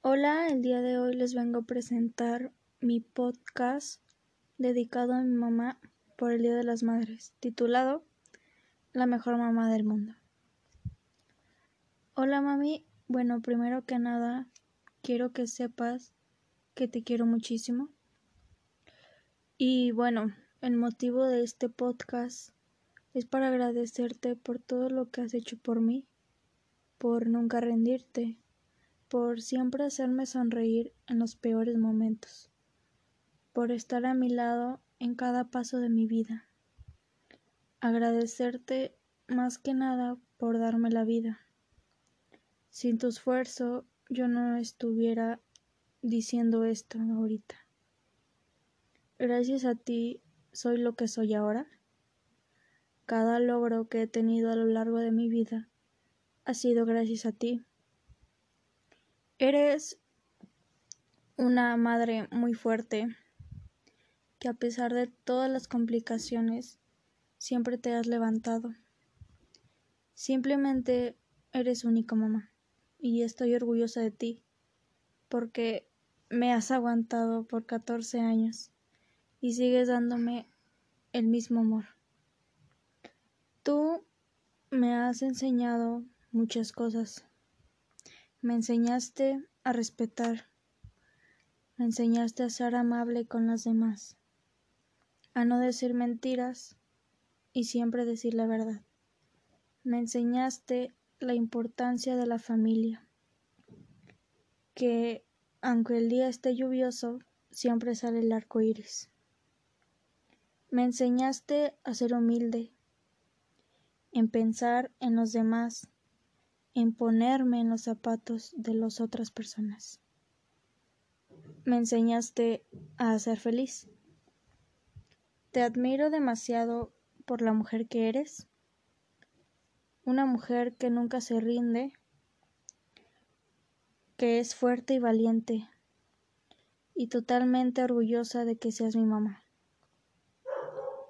Hola, el día de hoy les vengo a presentar mi podcast dedicado a mi mamá por el Día de las Madres, titulado La mejor mamá del mundo. Hola mami, bueno, primero que nada, quiero que sepas que te quiero muchísimo. Y bueno, el motivo de este podcast es para agradecerte por todo lo que has hecho por mí, por nunca rendirte, por siempre hacerme sonreír en los peores momentos, por estar a mi lado en cada paso de mi vida. Agradecerte más que nada por darme la vida. Sin tu esfuerzo yo no estuviera diciendo esto ahorita. Gracias a ti soy lo que soy ahora. Cada logro que he tenido a lo largo de mi vida ha sido gracias a ti. Eres una madre muy fuerte que a pesar de todas las complicaciones siempre te has levantado. Simplemente eres única mamá y estoy orgullosa de ti porque me has aguantado por 14 años y sigues dándome el mismo amor. Tú me has enseñado muchas cosas. Me enseñaste a respetar. Me enseñaste a ser amable con las demás. A no decir mentiras y siempre decir la verdad. Me enseñaste la importancia de la familia. Que aunque el día esté lluvioso, siempre sale el arco iris. Me enseñaste a ser humilde, en pensar en los demás, en ponerme en los zapatos de las otras personas. Me enseñaste a ser feliz. Te admiro demasiado por la mujer que eres, una mujer que nunca se rinde, que es fuerte y valiente, y totalmente orgullosa de que seas mi mamá.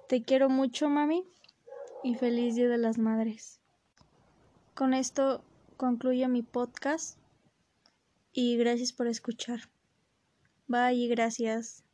Te quiero mucho, mami y feliz Día de las Madres. Con esto concluye mi podcast y gracias por escuchar. Bye y gracias.